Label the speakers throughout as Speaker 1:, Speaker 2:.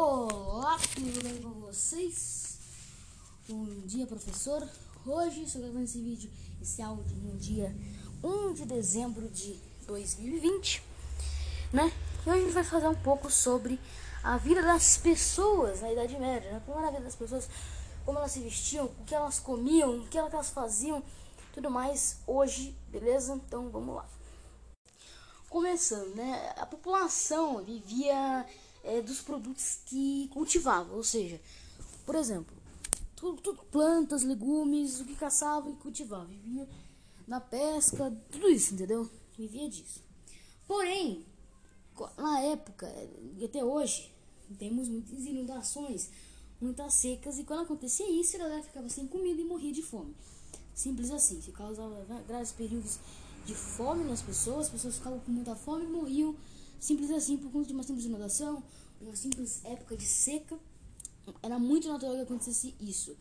Speaker 1: Olá, tudo bem com vocês? Bom dia, professor. Hoje estou gravando esse vídeo, esse áudio no dia 1 de dezembro de 2020, né? E hoje a gente vai falar um pouco sobre a vida das pessoas na Idade Média, né? Como era a vida das pessoas, como elas se vestiam, o que elas comiam, o que elas faziam, tudo mais hoje, beleza? Então vamos lá. Começando, né? A população vivia é, dos produtos que cultivava, ou seja, por exemplo, tudo, tudo, plantas, legumes, o que caçava e cultivava, vivia na pesca, tudo isso, entendeu? Vivia disso. Porém, na época e até hoje, temos muitas inundações, muitas secas, e quando acontecia isso, a galera ficava sem comida e morria de fome. Simples assim, se causava grandes períodos de fome nas pessoas, as pessoas ficavam com muita fome e morriam Simples assim, por conta de uma simples inundação, uma simples época de seca, era muito natural que acontecesse isso.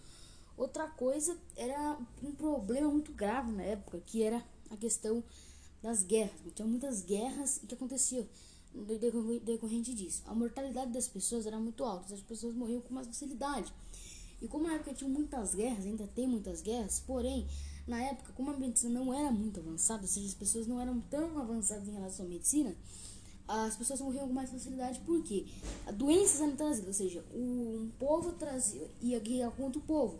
Speaker 1: Outra coisa era um problema muito grave na época, que era a questão das guerras. Tinha muitas guerras e que acontecia decorrente disso. A mortalidade das pessoas era muito alta, as pessoas morriam com mais facilidade. E como na época tinha muitas guerras, ainda tem muitas guerras, porém, na época, como a medicina não era muito avançada, ou seja, as pessoas não eram tão avançadas em relação à medicina, as pessoas morriam com mais facilidade porque a doenças eram trazidas, ou seja, um povo trazia, ia guerrear contra o povo.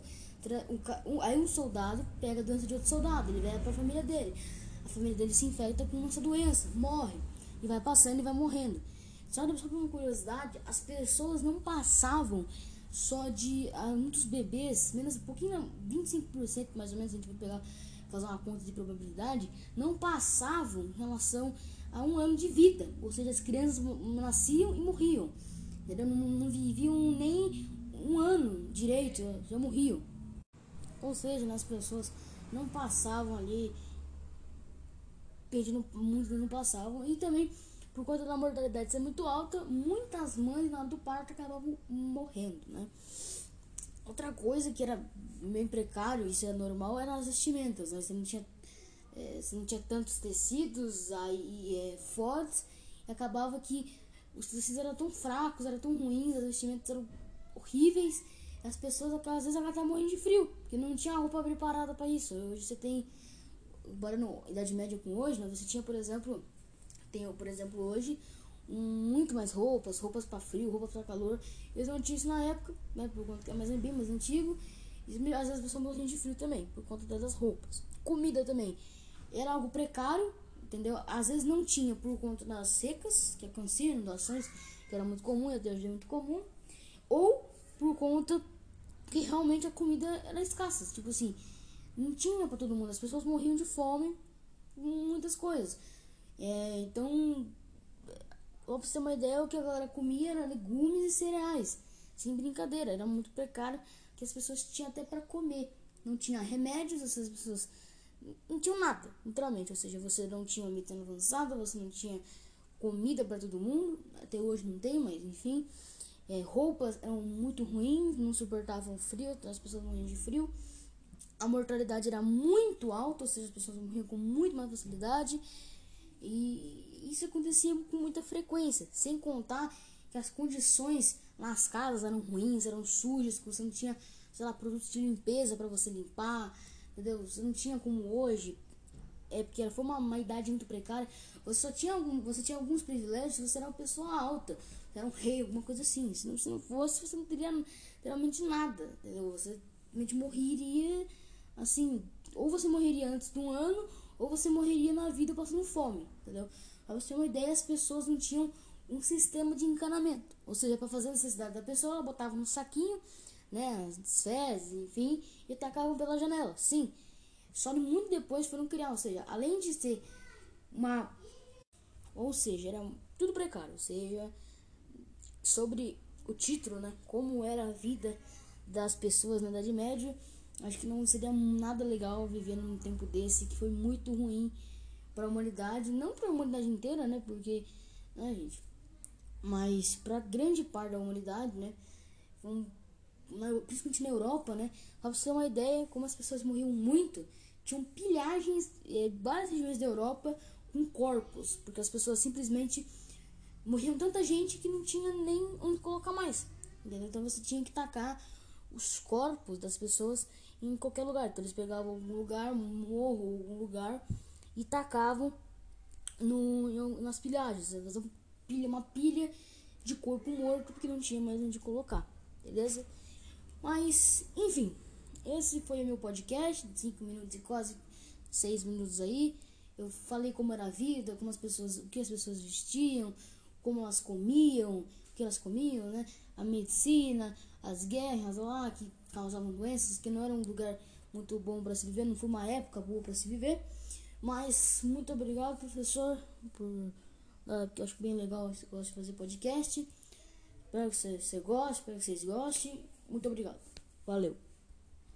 Speaker 1: Aí um soldado pega a doença de outro soldado, ele leva para a família dele. A família dele se infecta com essa doença, morre. E vai passando e vai morrendo. Só, só por uma curiosidade, as pessoas não passavam só de ah, muitos bebês, menos um pouquinho, 25% mais ou menos, a gente vai pegar, fazer uma conta de probabilidade, não passavam em relação a um ano de vida. Ou seja, as crianças nasciam e morriam. Entendeu? Não, não viviam nem um ano direito, já morriam. Ou seja, né, as pessoas não passavam ali, pedindo muito, não passavam. E também, por conta da mortalidade ser muito alta, muitas mães na hora do parto acabavam morrendo, né? Outra coisa que era bem precário, isso é normal, eram as vestimentas, né? Você não tinha é, não tinha tantos tecidos aí é, fortes, e acabava que os tecidos eram tão fracos, eram tão ruins, as vestimentas eram horríveis, as pessoas às vezes estavam morrendo de frio, porque não tinha roupa preparada para isso. Hoje você tem, embora na Idade Média com hoje, né, você tinha, por exemplo, tem, por exemplo, hoje muito mais roupas, roupas para frio, roupas para calor. Eles não tinham isso na época, né, por conta que é mais bem mais antigo. E às vezes as pessoas morriam de frio também, por conta das roupas. Comida também era algo precário, entendeu? Às vezes não tinha por conta das secas que aconteciam, inundações, que era muito comum, hoje é muito comum, ou por conta que realmente a comida era escassa, tipo assim, não tinha para todo mundo, as pessoas morriam de fome, muitas coisas. É, então, pra você ter uma ideia, o que a galera comia era legumes e cereais, sem brincadeira, era muito precário que as pessoas tinham até para comer, não tinha remédios, essas pessoas não tinham nada, literalmente. Ou seja, você não tinha uma avançada, você não tinha comida para todo mundo. Até hoje não tem, mas enfim. É, roupas eram muito ruins, não suportavam frio, então as pessoas morriam de frio. A mortalidade era muito alta, ou seja, as pessoas morriam com muito mais facilidade. E isso acontecia com muita frequência, sem contar que as condições nas casas eram ruins, eram sujas, que você não tinha, sei lá, produtos de limpeza para você limpar, entendeu? Você não tinha como hoje, é porque foi uma, uma idade muito precária. Você só tinha algum, você tinha alguns privilégios, você era uma pessoa alta, você era um rei, alguma coisa assim. Se não, se não fosse, você não teria realmente nada, entendeu? Você realmente morreria assim, ou você morreria antes de um ano, ou você morreria na vida passando fome, entendeu? Pra você ter uma ideia, as pessoas não tinham um sistema de encanamento. Ou seja, para fazer a necessidade da pessoa, ela botava no saquinho, né, as fezes, enfim, e tacavam pela janela. Sim, só muito depois foram criar, ou seja, além de ser uma, ou seja, era tudo precário, ou seja, sobre o título, né, como era a vida das pessoas na Idade Média, acho que não seria nada legal viver num tempo desse que foi muito ruim para a humanidade, não para a humanidade inteira, né, porque, né, gente, mas para grande parte da humanidade, né, foi um na, principalmente na Europa, né? Pra você ter uma ideia, como as pessoas morriam muito, tinham pilhagens em eh, várias regiões da Europa com corpos, porque as pessoas simplesmente morriam tanta gente que não tinha nem onde colocar mais. Entendeu? Então você tinha que tacar os corpos das pessoas em qualquer lugar. Então eles pegavam algum lugar, um morro, algum lugar e tacavam no, nas pilhagens. Eles pilha, uma pilha de corpo morto porque não tinha mais onde colocar. Beleza? Mas, enfim, esse foi o meu podcast de 5 minutos e quase 6 minutos aí. Eu falei como era a vida, como as pessoas, o que as pessoas vestiam, como elas comiam, o que elas comiam, né? A medicina, as guerras lá que causavam doenças, que não era um lugar muito bom para se viver, não foi uma época boa para se viver. Mas muito obrigado, professor, por uh, eu acho bem legal você gosta de fazer podcast. Espero que você, você goste, espero que vocês gostem. Muito obrigado. Valeu.